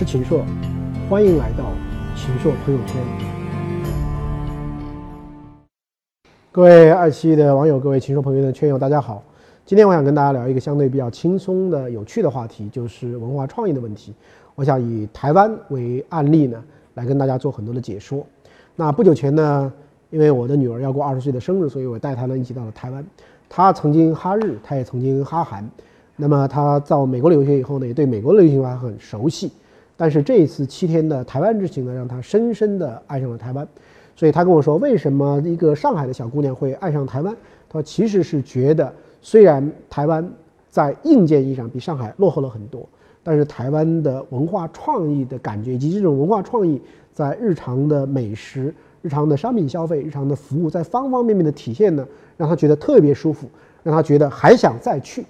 是秦朔，欢迎来到秦朔朋友圈。各位爱奇艺的网友，各位秦朔朋友的圈友，大家好。今天我想跟大家聊一个相对比较轻松的、有趣的话题，就是文化创意的问题。我想以台湾为案例呢，来跟大家做很多的解说。那不久前呢，因为我的女儿要过二十岁的生日，所以我带她呢一起到了台湾。她曾经哈日，她也曾经哈韩。那么她到美国留学以后呢，也对美国的流行文化很熟悉。但是这一次七天的台湾之行呢，让她深深的爱上了台湾。所以她跟我说，为什么一个上海的小姑娘会爱上台湾？她说其实是觉得，虽然台湾在硬件意义上比上海落后了很多，但是台湾的文化创意的感觉以及这种文化创意在日常的美食、日常的商品消费、日常的服务在方方面面的体现呢，让她觉得特别舒服，让她觉得还想再去。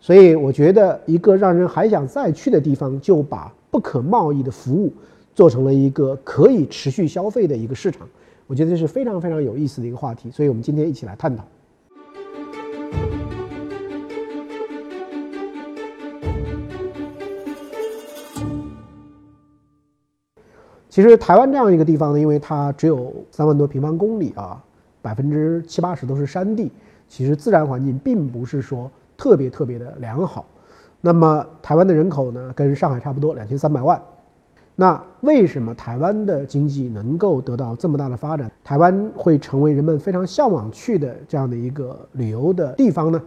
所以我觉得，一个让人还想再去的地方，就把不可贸易的服务做成了一个可以持续消费的一个市场。我觉得这是非常非常有意思的一个话题，所以我们今天一起来探讨。其实台湾这样一个地方呢，因为它只有三万多平方公里啊，百分之七八十都是山地，其实自然环境并不是说。特别特别的良好，那么台湾的人口呢，跟上海差不多，两千三百万。那为什么台湾的经济能够得到这么大的发展？台湾会成为人们非常向往去的这样的一个旅游的地方呢？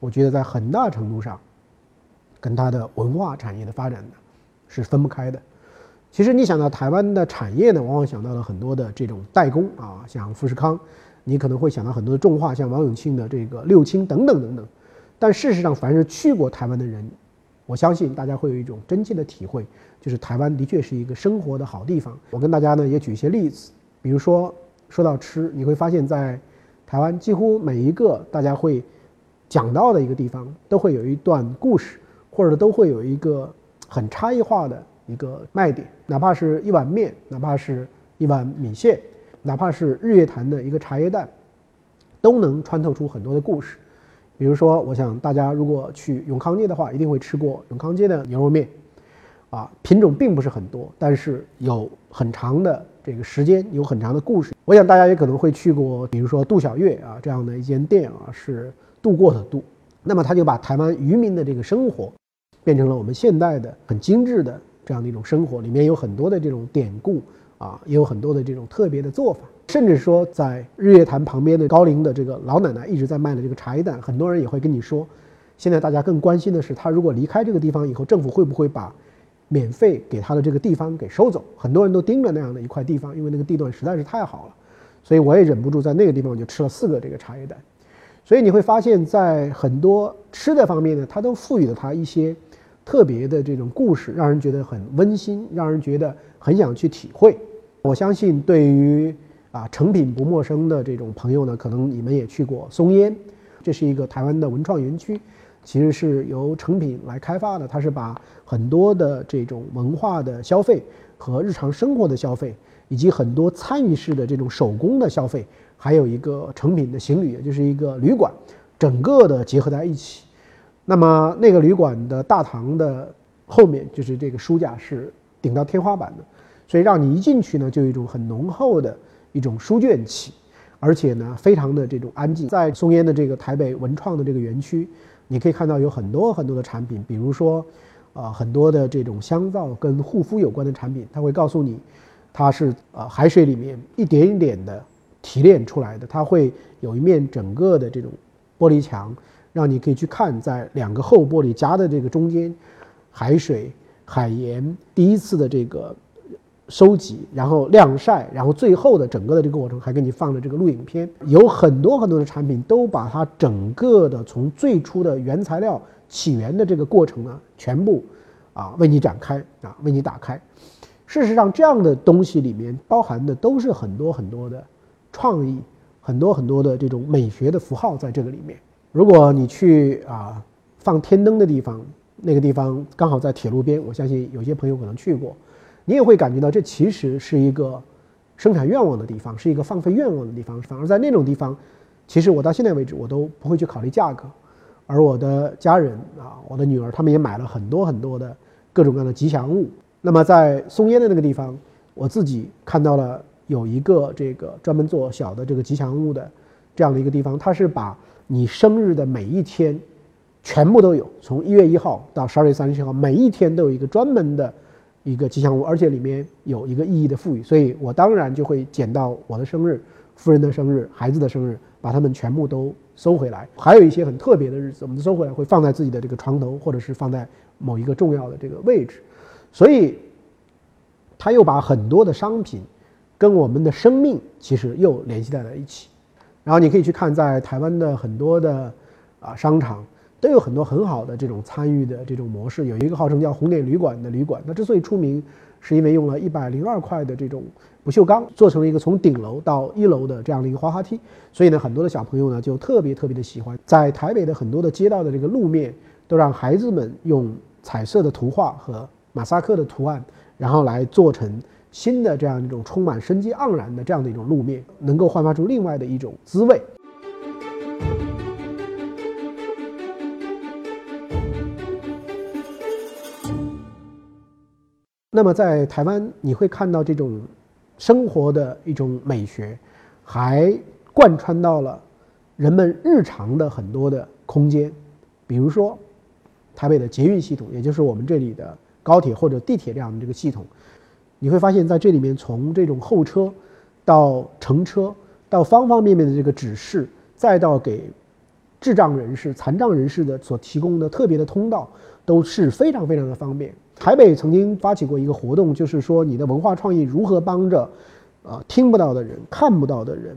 我觉得在很大程度上，跟它的文化产业的发展呢是分不开的。其实你想到台湾的产业呢，往往想到了很多的这种代工啊，像富士康，你可能会想到很多的重化，像王永庆的这个六轻等等等等。但事实上，凡是去过台湾的人，我相信大家会有一种真切的体会，就是台湾的确是一个生活的好地方。我跟大家呢也举一些例子，比如说说到吃，你会发现在台湾几乎每一个大家会讲到的一个地方，都会有一段故事，或者都会有一个很差异化的一个卖点，哪怕是一碗面，哪怕是一碗米线，哪怕是日月潭的一个茶叶蛋，都能穿透出很多的故事。比如说，我想大家如果去永康街的话，一定会吃过永康街的牛肉面，啊，品种并不是很多，但是有很长的这个时间，有很长的故事。我想大家也可能会去过，比如说杜小月啊这样的一间店啊，是度过的度，那么他就把台湾渔民的这个生活，变成了我们现代的很精致的这样的一种生活，里面有很多的这种典故啊，也有很多的这种特别的做法。甚至说，在日月潭旁边的高龄的这个老奶奶一直在卖的这个茶叶蛋，很多人也会跟你说，现在大家更关心的是，他如果离开这个地方以后，政府会不会把免费给他的这个地方给收走？很多人都盯着那样的一块地方，因为那个地段实在是太好了。所以我也忍不住在那个地方我就吃了四个这个茶叶蛋。所以你会发现在很多吃的方面呢，它都赋予了它一些特别的这种故事，让人觉得很温馨，让人觉得很想去体会。我相信对于。啊，成品不陌生的这种朋友呢，可能你们也去过松烟，这是一个台湾的文创园区，其实是由成品来开发的。它是把很多的这种文化的消费和日常生活的消费，以及很多参与式的这种手工的消费，还有一个成品的行旅，也就是一个旅馆，整个的结合在一起。那么那个旅馆的大堂的后面，就是这个书架是顶到天花板的，所以让你一进去呢，就有一种很浓厚的。一种书卷气，而且呢，非常的这种安静。在松烟的这个台北文创的这个园区，你可以看到有很多很多的产品，比如说，啊，很多的这种香皂跟护肤有关的产品，它会告诉你，它是啊海水里面一点一点的提炼出来的。它会有一面整个的这种玻璃墙，让你可以去看，在两个厚玻璃夹的这个中间，海水、海盐第一次的这个。收集，然后晾晒，然后最后的整个的这个过程还给你放了这个录影片，有很多很多的产品都把它整个的从最初的原材料起源的这个过程呢，全部啊为你展开啊为你打开。事实上，这样的东西里面包含的都是很多很多的创意，很多很多的这种美学的符号在这个里面。如果你去啊放天灯的地方，那个地方刚好在铁路边，我相信有些朋友可能去过。你也会感觉到，这其实是一个生产愿望的地方，是一个放飞愿望的地方。反而在那种地方，其实我到现在为止，我都不会去考虑价格。而我的家人啊，我的女儿，他们也买了很多很多的各种各样的吉祥物。那么在松烟的那个地方，我自己看到了有一个这个专门做小的这个吉祥物的这样的一个地方，它是把你生日的每一天全部都有，从一月一号到十二月三十一号，每一天都有一个专门的一个吉祥物，而且里面有一个意义的赋予，所以我当然就会捡到我的生日、夫人的生日、孩子的生日，把它们全部都收回来。还有一些很特别的日子，我们收回来会放在自己的这个床头，或者是放在某一个重要的这个位置。所以，他又把很多的商品跟我们的生命其实又联系在了一起。然后你可以去看，在台湾的很多的啊商场都有很多很好的这种参与的这种模式。有一个号称叫“红点旅馆”的旅馆，它之所以出名，是因为用了一百零二块的这种不锈钢做成了一个从顶楼到一楼的这样的一个滑滑梯。所以呢，很多的小朋友呢就特别特别的喜欢。在台北的很多的街道的这个路面，都让孩子们用彩色的图画和马赛克的图案，然后来做成新的这样一种充满生机盎然的这样的一种路面，能够焕发出另外的一种滋味。那么在台湾，你会看到这种生活的一种美学，还贯穿到了人们日常的很多的空间，比如说台北的捷运系统，也就是我们这里的。高铁或者地铁这样的这个系统，你会发现在这里面，从这种候车到乘车，到方方面面的这个指示，再到给智障人士、残障人士的所提供的特别的通道，都是非常非常的方便。台北曾经发起过一个活动，就是说你的文化创意如何帮着，呃，听不到的人、看不到的人、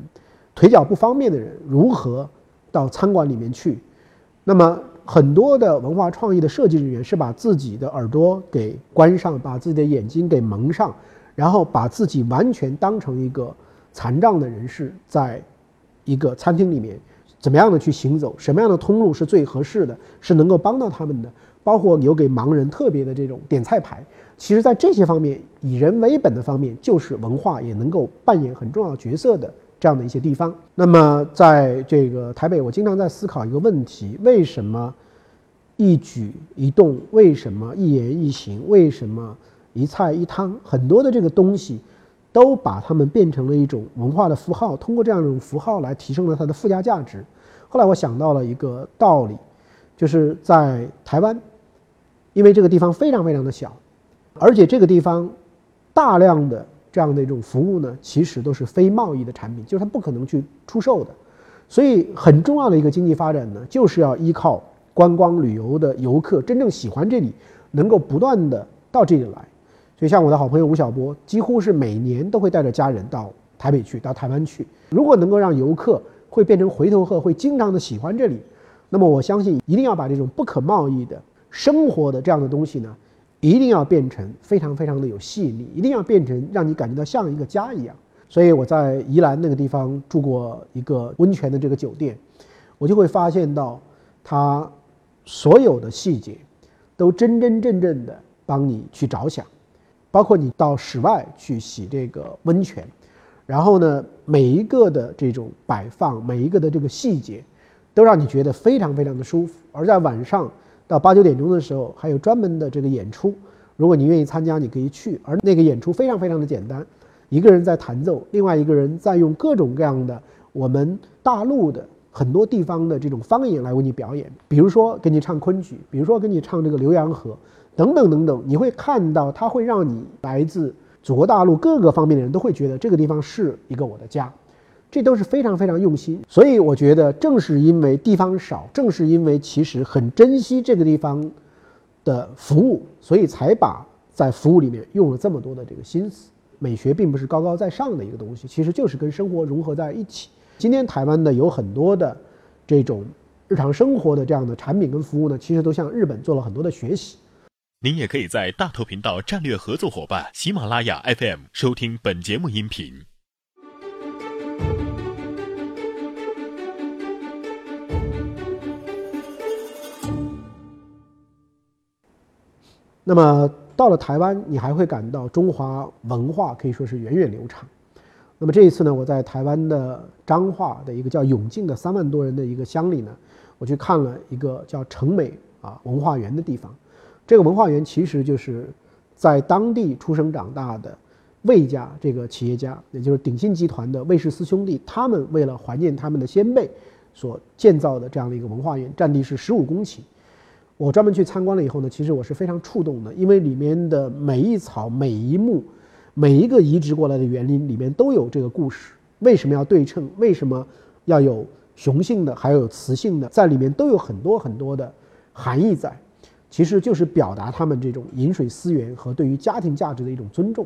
腿脚不方便的人，如何到餐馆里面去，那么。很多的文化创意的设计人员是把自己的耳朵给关上，把自己的眼睛给蒙上，然后把自己完全当成一个残障的人士，在一个餐厅里面，怎么样的去行走，什么样的通路是最合适的，是能够帮到他们的。包括留给盲人特别的这种点菜牌，其实在这些方面，以人为本的方面，就是文化也能够扮演很重要角色的。这样的一些地方，那么在这个台北，我经常在思考一个问题：为什么一举一动，为什么一言一行，为什么一菜一汤，很多的这个东西，都把它们变成了一种文化的符号，通过这样一种符号来提升了它的附加价值。后来我想到了一个道理，就是在台湾，因为这个地方非常非常的小，而且这个地方大量的。这样的一种服务呢，其实都是非贸易的产品，就是它不可能去出售的。所以很重要的一个经济发展呢，就是要依靠观光旅游的游客真正喜欢这里，能够不断的到这里来。所以像我的好朋友吴晓波，几乎是每年都会带着家人到台北去，到台湾去。如果能够让游客会变成回头客，会经常的喜欢这里，那么我相信一定要把这种不可贸易的生活的这样的东西呢。一定要变成非常非常的有吸引力，一定要变成让你感觉到像一个家一样。所以我在宜兰那个地方住过一个温泉的这个酒店，我就会发现到，它所有的细节都真真正正的帮你去着想，包括你到室外去洗这个温泉，然后呢，每一个的这种摆放，每一个的这个细节，都让你觉得非常非常的舒服。而在晚上。到八九点钟的时候，还有专门的这个演出，如果你愿意参加，你可以去。而那个演出非常非常的简单，一个人在弹奏，另外一个人在用各种各样的我们大陆的很多地方的这种方言来为你表演。比如说给你唱昆曲，比如说给你唱这个《浏阳河》，等等等等，你会看到它会让你来自祖国大陆各个方面的人都会觉得这个地方是一个我的家。这都是非常非常用心，所以我觉得正是因为地方少，正是因为其实很珍惜这个地方的服务，所以才把在服务里面用了这么多的这个心思。美学并不是高高在上的一个东西，其实就是跟生活融合在一起。今天台湾的有很多的这种日常生活的这样的产品跟服务呢，其实都向日本做了很多的学习。您也可以在大头频道战略合作伙伴喜马拉雅 FM 收听本节目音频。那么到了台湾，你还会感到中华文化可以说是源远流长。那么这一次呢，我在台湾的彰化的一个叫永靖的三万多人的一个乡里呢，我去看了一个叫成美啊文化园的地方。这个文化园其实就是在当地出生长大的魏家这个企业家，也就是鼎新集团的魏氏四兄弟，他们为了怀念他们的先辈所建造的这样的一个文化园，占地是十五公顷。我专门去参观了以后呢，其实我是非常触动的，因为里面的每一草、每一木、每一个移植过来的园林里面都有这个故事。为什么要对称？为什么要有雄性的，还有雌性的，在里面都有很多很多的含义在。其实就是表达他们这种饮水思源和对于家庭价值的一种尊重。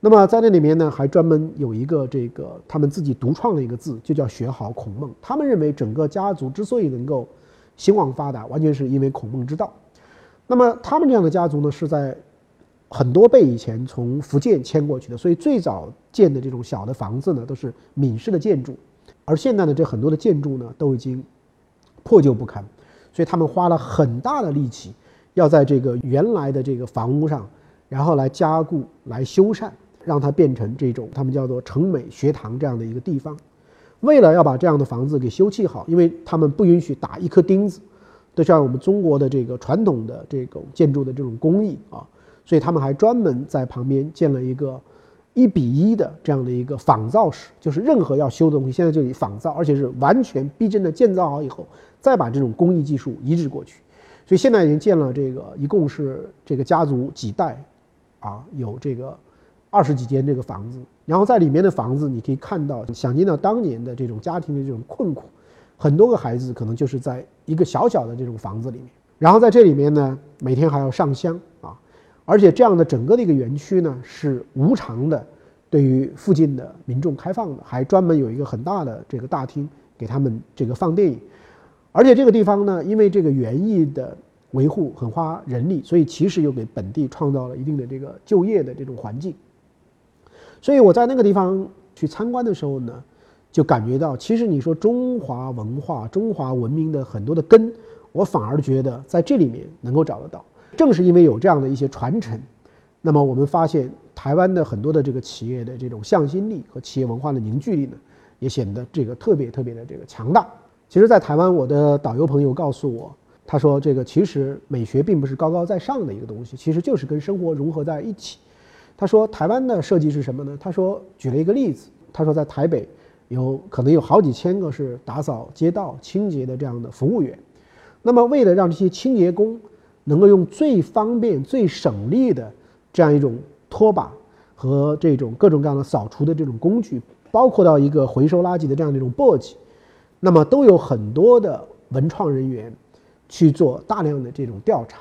那么在那里面呢，还专门有一个这个他们自己独创的一个字，就叫“学好孔孟”。他们认为整个家族之所以能够兴旺发达，完全是因为孔孟之道。那么他们这样的家族呢，是在很多辈以前从福建迁过去的，所以最早建的这种小的房子呢，都是闽式的建筑。而现在的，这很多的建筑呢，都已经破旧不堪，所以他们花了很大的力气，要在这个原来的这个房屋上，然后来加固、来修缮，让它变成这种他们叫做成美学堂这样的一个地方。为了要把这样的房子给修葺好，因为他们不允许打一颗钉子，都像我们中国的这个传统的这种建筑的这种工艺啊，所以他们还专门在旁边建了一个一比一的这样的一个仿造室，就是任何要修的东西，现在就以仿造，而且是完全逼真的建造好以后，再把这种工艺技术移植过去。所以现在已经建了这个，一共是这个家族几代，啊，有这个。二十几间这个房子，然后在里面的房子，你可以看到，想见到当年的这种家庭的这种困苦，很多个孩子可能就是在一个小小的这种房子里面，然后在这里面呢，每天还要上香啊，而且这样的整个的一个园区呢是无偿的，对于附近的民众开放的，还专门有一个很大的这个大厅给他们这个放电影，而且这个地方呢，因为这个园艺的维护很花人力，所以其实又给本地创造了一定的这个就业的这种环境。所以我在那个地方去参观的时候呢，就感觉到，其实你说中华文化、中华文明的很多的根，我反而觉得在这里面能够找得到。正是因为有这样的一些传承，那么我们发现台湾的很多的这个企业的这种向心力和企业文化的凝聚力呢，也显得这个特别特别的这个强大。其实，在台湾，我的导游朋友告诉我，他说这个其实美学并不是高高在上的一个东西，其实就是跟生活融合在一起。他说：“台湾的设计是什么呢？”他说：“举了一个例子，他说在台北有可能有好几千个是打扫街道、清洁的这样的服务员。那么，为了让这些清洁工能够用最方便、最省力的这样一种拖把和这种各种各样的扫除的这种工具，包括到一个回收垃圾的这样的一种簸箕，那么都有很多的文创人员去做大量的这种调查。”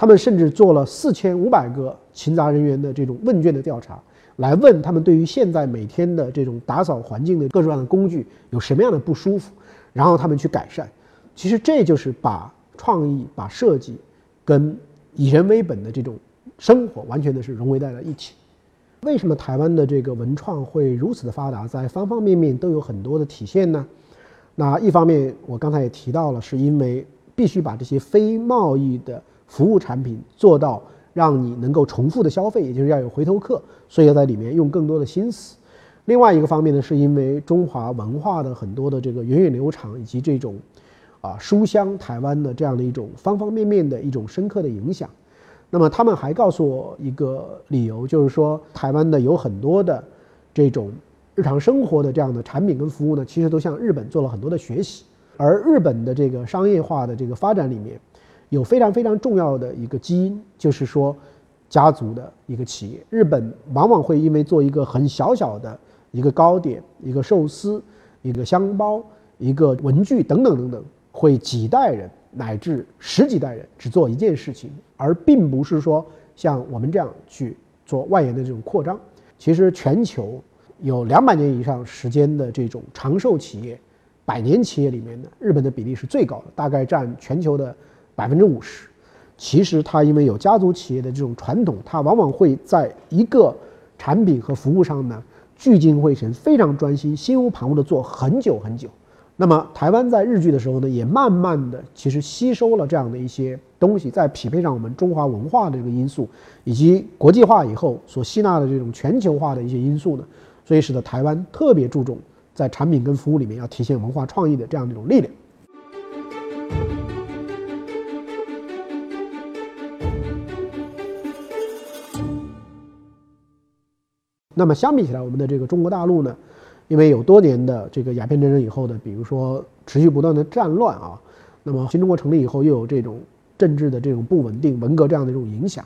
他们甚至做了四千五百个勤杂人员的这种问卷的调查，来问他们对于现在每天的这种打扫环境的各种各样的工具有什么样的不舒服，然后他们去改善。其实这就是把创意、把设计跟以人为本的这种生活完全的是融为在了一起。为什么台湾的这个文创会如此的发达，在方方面面都有很多的体现呢？那一方面我刚才也提到了，是因为必须把这些非贸易的。服务产品做到让你能够重复的消费，也就是要有回头客，所以要在里面用更多的心思。另外一个方面呢，是因为中华文化的很多的这个源远流长，以及这种啊书香台湾的这样的一种方方面面的一种深刻的影响。那么他们还告诉我一个理由，就是说台湾的有很多的这种日常生活的这样的产品跟服务呢，其实都向日本做了很多的学习，而日本的这个商业化的这个发展里面。有非常非常重要的一个基因，就是说，家族的一个企业。日本往往会因为做一个很小小的一个糕点、一个寿司、一个香包、一个文具等等等等，会几代人乃至十几代人只做一件事情，而并不是说像我们这样去做外延的这种扩张。其实全球有两百年以上时间的这种长寿企业、百年企业里面的，日本的比例是最高的，大概占全球的。百分之五十，其实它因为有家族企业的这种传统，它往往会在一个产品和服务上呢聚精会神，非常专心，心无旁骛的做很久很久。那么台湾在日剧的时候呢，也慢慢的其实吸收了这样的一些东西，在匹配上我们中华文化的这个因素，以及国际化以后所吸纳的这种全球化的一些因素呢，所以使得台湾特别注重在产品跟服务里面要体现文化创意的这样的一种力量。那么相比起来，我们的这个中国大陆呢，因为有多年的这个鸦片战争以后的，比如说持续不断的战乱啊，那么新中国成立以后又有这种政治的这种不稳定、文革这样的一种影响。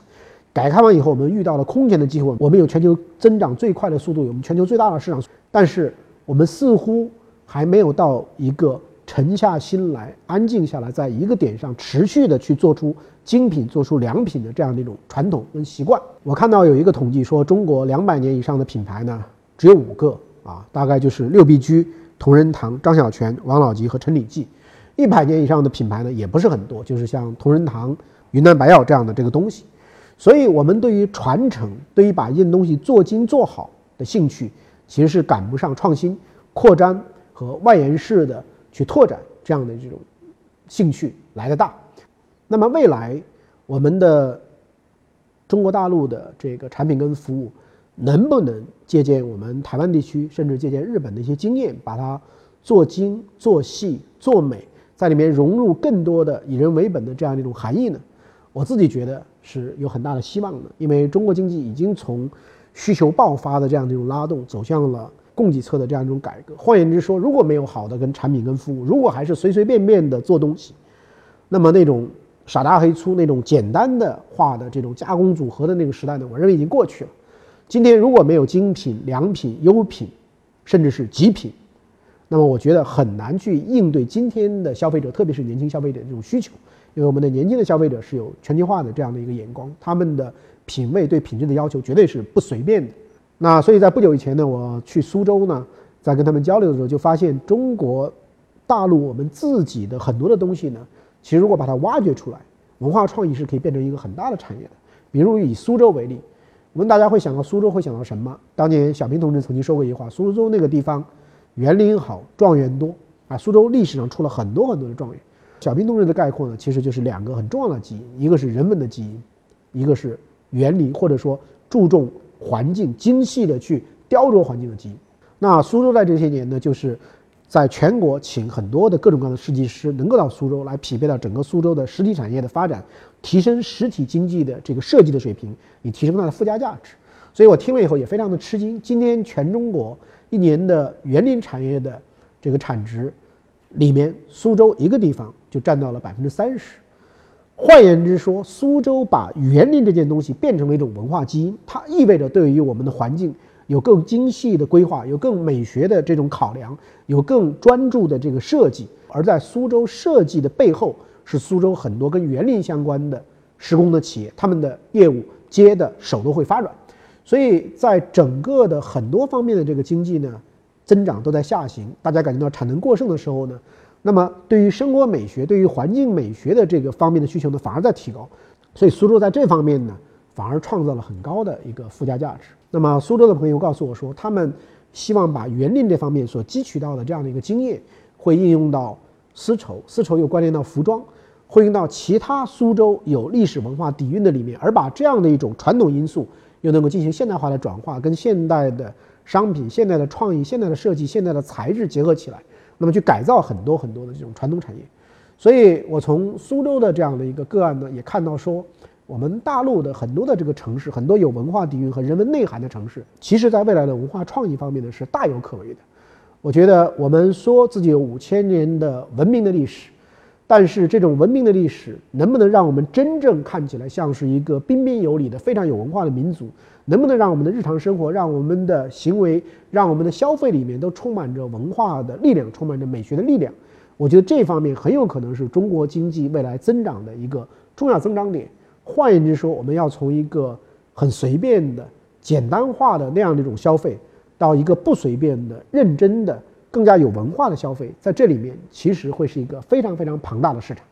改革开放以后，我们遇到了空前的机会，我们有全球增长最快的速度，有我们全球最大的市场，但是我们似乎还没有到一个沉下心来、安静下来，在一个点上持续的去做出精品、做出良品的这样的一种传统跟习惯。我看到有一个统计说，中国两百年以上的品牌呢，只有五个啊，大概就是六必居、同仁堂、张小泉、王老吉和陈李济；一百年以上的品牌呢，也不是很多，就是像同仁堂、云南白药这样的这个东西。所以，我们对于传承、对于把一件东西做精做好的兴趣，其实是赶不上创新、扩张和外延式的去拓展这样的这种兴趣来的大。那么，未来我们的中国大陆的这个产品跟服务，能不能借鉴我们台湾地区，甚至借鉴日本的一些经验，把它做精、做细、做美，在里面融入更多的以人为本的这样的一种含义呢？我自己觉得。是有很大的希望的，因为中国经济已经从需求爆发的这样的一种拉动，走向了供给侧的这样一种改革。换言之说，如果没有好的跟产品跟服务，如果还是随随便便的做东西，那么那种傻大黑粗、那种简单的化的这种加工组合的那个时代呢，我认为已经过去了。今天如果没有精品、良品、优品，甚至是极品，那么我觉得很难去应对今天的消费者，特别是年轻消费者这种需求。因为我们的年轻的消费者是有全球化的这样的一个眼光，他们的品味对品质的要求绝对是不随便的。那所以在不久以前呢，我去苏州呢，在跟他们交流的时候，就发现中国大陆我们自己的很多的东西呢，其实如果把它挖掘出来，文化创意是可以变成一个很大的产业的。比如以苏州为例，我们大家会想到苏州会想到什么？当年小平同志曾经说过一句话：苏州那个地方园林好，状元多啊。苏州历史上出了很多很多的状元。小平同志的概括呢，其实就是两个很重要的基因，一个是人文的基因，一个是园林或者说注重环境、精细的去雕琢环境的基因。那苏州在这些年呢，就是在全国请很多的各种各样的设计师，能够到苏州来匹配到整个苏州的实体产业的发展，提升实体经济的这个设计的水平，以提升它的附加价值。所以我听了以后也非常的吃惊。今天全中国一年的园林产业的这个产值里面，苏州一个地方。就占到了百分之三十。换言之说，苏州把园林这件东西变成了一种文化基因，它意味着对于我们的环境有更精细的规划，有更美学的这种考量，有更专注的这个设计。而在苏州设计的背后，是苏州很多跟园林相关的施工的企业，他们的业务接的手都会发软。所以在整个的很多方面的这个经济呢，增长都在下行，大家感觉到产能过剩的时候呢。那么，对于生活美学、对于环境美学的这个方面的需求呢，反而在提高，所以苏州在这方面呢，反而创造了很高的一个附加价值。那么，苏州的朋友告诉我说，他们希望把园林这方面所汲取到的这样的一个经验，会应用到丝绸，丝绸又关联到服装，会用到其他苏州有历史文化底蕴的里面，而把这样的一种传统因素又能够进行现代化的转化，跟现代的商品、现代的创意、现代的设计、现代的材质结合起来。那么去改造很多很多的这种传统产业，所以我从苏州的这样的一个个案呢，也看到说，我们大陆的很多的这个城市，很多有文化底蕴和人文内涵的城市，其实在未来的文化创意方面呢是大有可为的。我觉得我们说自己有五千年的文明的历史，但是这种文明的历史能不能让我们真正看起来像是一个彬彬有礼的非常有文化的民族？能不能让我们的日常生活，让我们的行为，让我们的消费里面都充满着文化的力量，充满着美学的力量？我觉得这方面很有可能是中国经济未来增长的一个重要增长点。换言之说，我们要从一个很随便的、简单化的那样的一种消费，到一个不随便的、认真的、更加有文化的消费，在这里面其实会是一个非常非常庞大的市场。